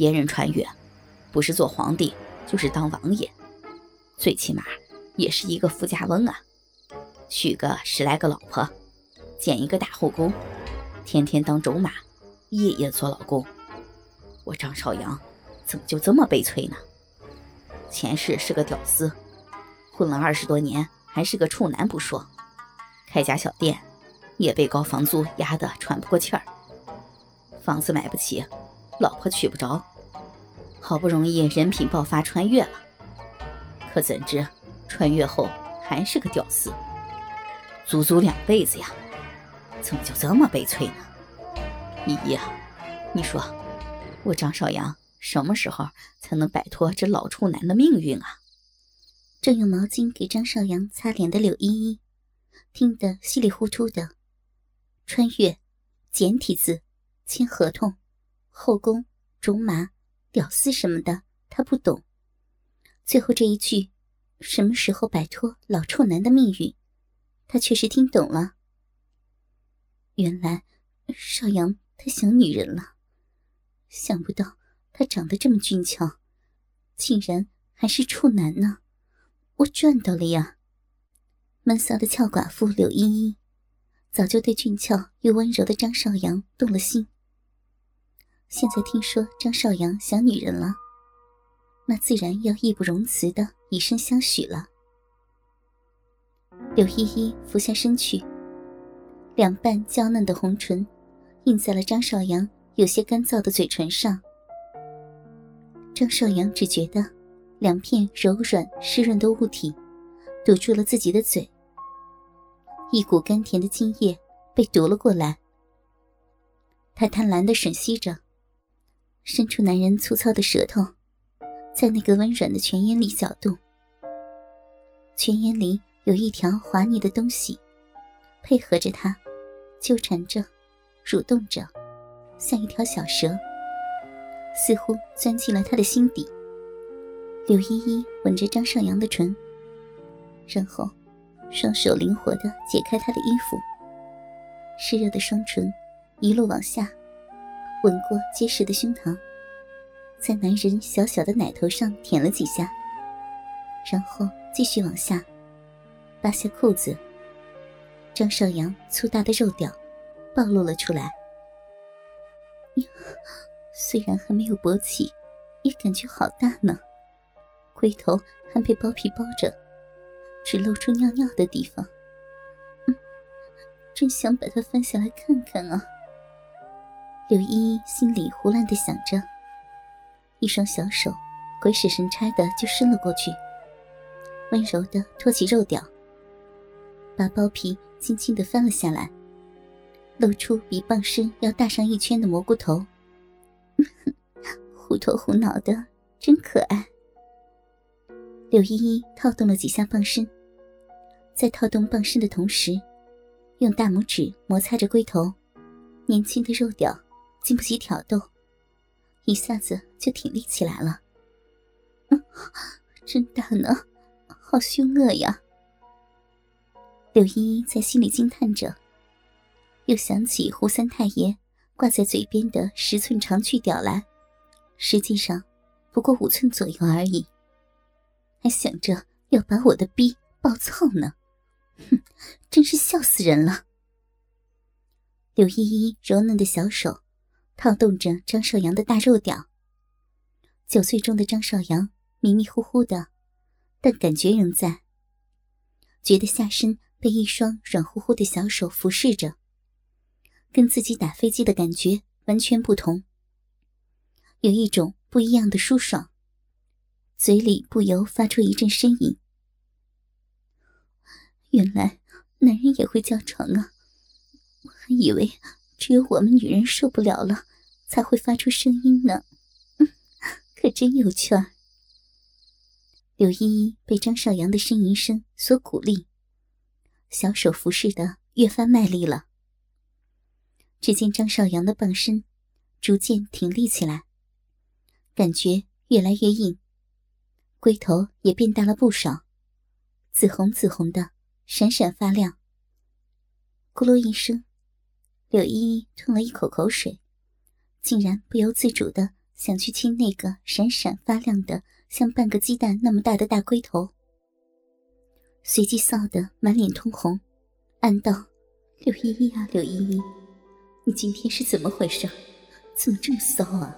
别人穿越，不是做皇帝，就是当王爷，最起码也是一个富家翁啊，娶个十来个老婆，建一个大后宫，天天当种马，夜夜做老公。我张少阳怎么就这么悲催呢？前世是个屌丝，混了二十多年还是个处男不说，开家小店也被高房租压得喘不过气儿，房子买不起，老婆娶不着，好不容易人品爆发穿越了，可怎知穿越后还是个屌丝，足足两辈子呀，怎么就这么悲催呢？依依啊，你说我张少阳？什么时候才能摆脱这老处男的命运啊？正用毛巾给张少阳擦脸的柳依依，听得稀里糊涂的。穿越、简体字、签合同、后宫、种马、屌丝什么的，他不懂。最后这一句，什么时候摆脱老处男的命运，他确实听懂了。原来少阳他想女人了，想不到。他长得这么俊俏，竟然还是处男呢！我赚到了呀！闷骚的俏寡妇柳依依，早就对俊俏又温柔的张少阳动了心。现在听说张少阳想女人了，那自然要义不容辞的以身相许了。柳依依俯下身去，两瓣娇嫩的红唇印在了张少阳有些干燥的嘴唇上。张少阳只觉得两片柔软湿润的物体堵住了自己的嘴，一股甘甜的津液被夺了过来。他贪婪的吮吸着，伸出男人粗糙的舌头，在那个温软的泉眼里搅动。泉眼里有一条滑腻的东西，配合着他，纠缠着，蠕动着，像一条小蛇。似乎钻进了他的心底。柳依依吻着张少阳的唇，然后双手灵活的解开他的衣服，湿热的双唇一路往下，吻过结实的胸膛，在男人小小的奶头上舔了几下，然后继续往下，扒下裤子，张少阳粗大的肉屌暴露了出来。虽然还没有勃起，也感觉好大呢。龟头还被包皮包着，只露出尿尿的地方。嗯，真想把它翻下来看看啊！柳依依心里胡乱的想着，一双小手鬼使神差的就伸了过去，温柔的托起肉屌，把包皮轻轻的翻了下来，露出比棒身要大上一圈的蘑菇头。虎头虎脑的，真可爱。柳依依套动了几下棒身，在套动棒身的同时，用大拇指摩擦着龟头，年轻的肉屌经不起挑逗，一下子就挺立起来了。嗯真大呢，好凶恶呀！柳依依在心里惊叹着，又想起胡三太爷。挂在嘴边的十寸长巨屌来，实际上不过五寸左右而已。还想着要把我的逼暴操呢，哼，真是笑死人了。柳依依柔嫩的小手套动着张少阳的大肉屌，酒醉中的张少阳迷迷糊糊的，但感觉仍在，觉得下身被一双软乎乎的小手服侍着。跟自己打飞机的感觉完全不同，有一种不一样的舒爽，嘴里不由发出一阵呻吟。原来男人也会叫床啊！我还以为只有我们女人受不了了才会发出声音呢，可真有趣儿。柳依依被张少阳的呻吟声所鼓励，小手服侍的越发卖力了。只见张少阳的棒身逐渐挺立起来，感觉越来越硬，龟头也变大了不少，紫红紫红的，闪闪发亮。咕噜一声，柳依依吞了一口口水，竟然不由自主的想去亲那个闪闪发亮的像半个鸡蛋那么大的大龟头，随即臊得满脸通红，暗道：“柳依依啊，柳依依，你今天是怎么回事？怎么这么骚啊？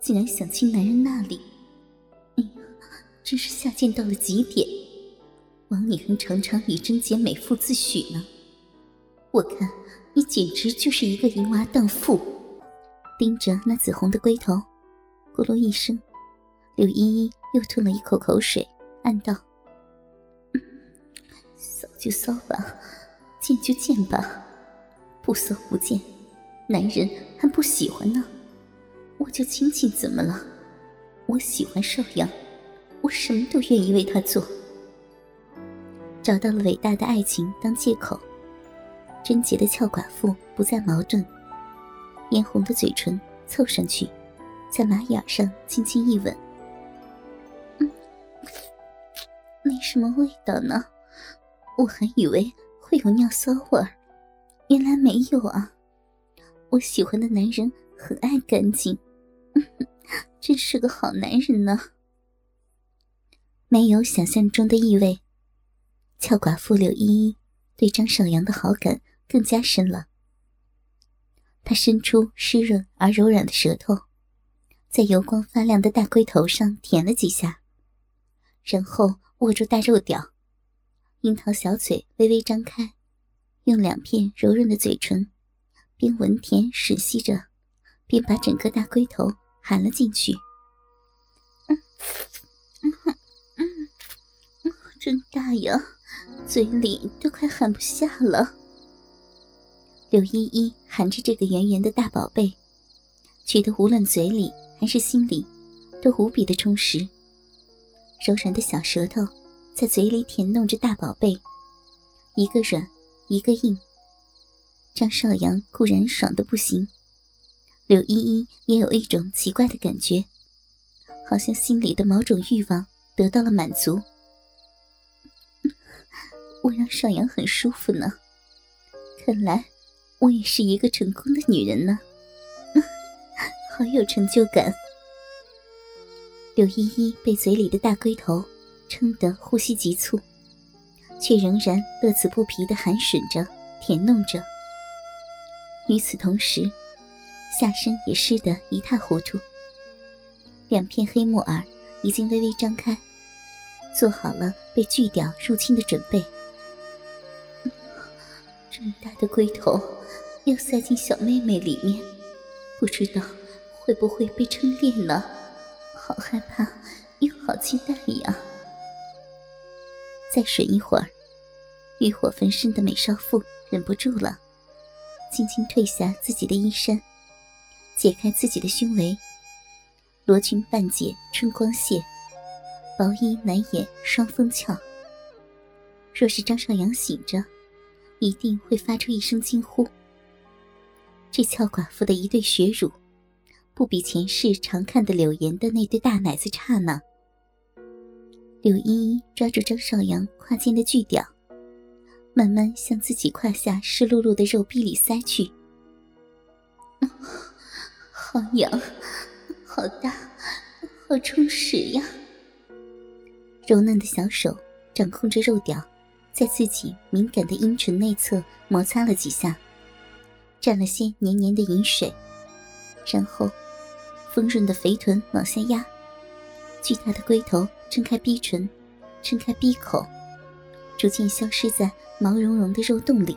竟然想亲男人那里！哎呀，真是下贱到了极点！枉你还常常以贞洁美妇自诩呢。我看你简直就是一个淫娃荡妇。”盯着那紫红的龟头。咕噜一声，柳依依又吞了一口口水，暗道：“骚就骚吧，贱就贱吧，不骚不贱，男人还不喜欢呢。我就亲亲怎么了？我喜欢邵阳，我什么都愿意为他做。找到了伟大的爱情当借口，贞洁的俏寡妇不再矛盾，嫣红的嘴唇凑上去。”在马眼上轻轻一吻，嗯，没什么味道呢，我还以为会有尿骚味儿，原来没有啊。我喜欢的男人很爱干净，真是个好男人呢。没有想象中的异味，俏寡妇柳依依对张少阳的好感更加深了。她伸出湿润而柔软的舌头。在油光发亮的大龟头上舔了几下，然后握住大肉屌，樱桃小嘴微微张开，用两片柔润的嘴唇边闻甜吮吸着，边把整个大龟头含了进去。嗯嗯嗯嗯，真大呀，嘴里都快含不下了。柳依依含着这个圆圆的大宝贝，觉得无论嘴里。还是心里，都无比的充实。柔软的小舌头在嘴里舔弄着大宝贝，一个软，一个硬。张少阳固然爽的不行，柳依依也有一种奇怪的感觉，好像心里的某种欲望得到了满足。我让少阳很舒服呢，看来我也是一个成功的女人呢。好有成就感。柳依依被嘴里的大龟头撑得呼吸急促，却仍然乐此不疲的含吮着、舔弄着。与此同时，下身也湿得一塌糊涂，两片黑木耳已经微微张开，做好了被锯掉入侵的准备。这么大的龟头要塞进小妹妹里面，不知道。会不会被撑裂呢？好害怕，又好期待呀！再吮一会儿，欲火焚身的美少妇忍不住了，轻轻褪下自己的衣衫，解开自己的胸围，罗裙半解春光泄，薄衣难掩双峰翘。若是张少阳醒着，一定会发出一声惊呼。这俏寡妇的一对血乳。不比前世常看的柳岩的那对大奶子差呢。柳依依抓住张少阳胯间的巨屌，慢慢向自己胯下湿漉漉的肉壁里塞去。好痒，好大，好充实呀！柔嫩的小手掌控着肉屌，在自己敏感的阴唇内侧摩擦了几下，沾了些黏黏的饮水，然后。丰润的肥臀往下压，巨大的龟头撑开逼唇，撑开逼口，逐渐消失在毛茸茸的肉洞里。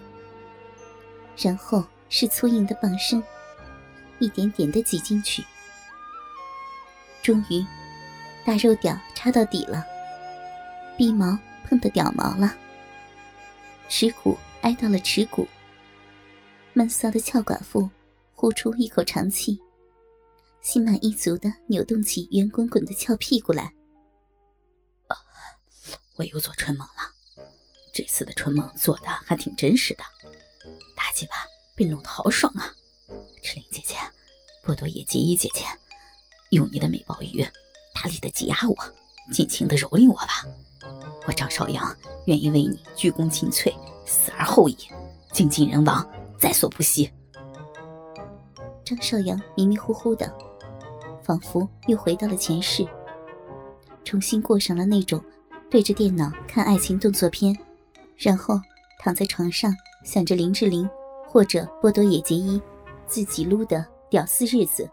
然后是粗硬的棒身，一点点的挤进去。终于，大肉屌插到底了，逼毛碰到屌毛了，耻骨挨到了耻骨。闷骚的俏寡妇呼出一口长气。心满意足的扭动起圆滚滚的翘屁股来。啊我又做春梦了，这次的春梦做的还挺真实的，大鸡巴被弄得好爽啊！赤灵姐姐，波多野结衣姐姐，用你的美鲍鱼大力的挤压我，尽情的蹂躏我吧！我张少阳愿意为你鞠躬尽瘁，死而后已，精尽人亡，在所不惜。张少阳迷迷糊糊的。仿佛又回到了前世，重新过上了那种对着电脑看爱情动作片，然后躺在床上想着林志玲或者波多野结衣自己撸的屌丝日子。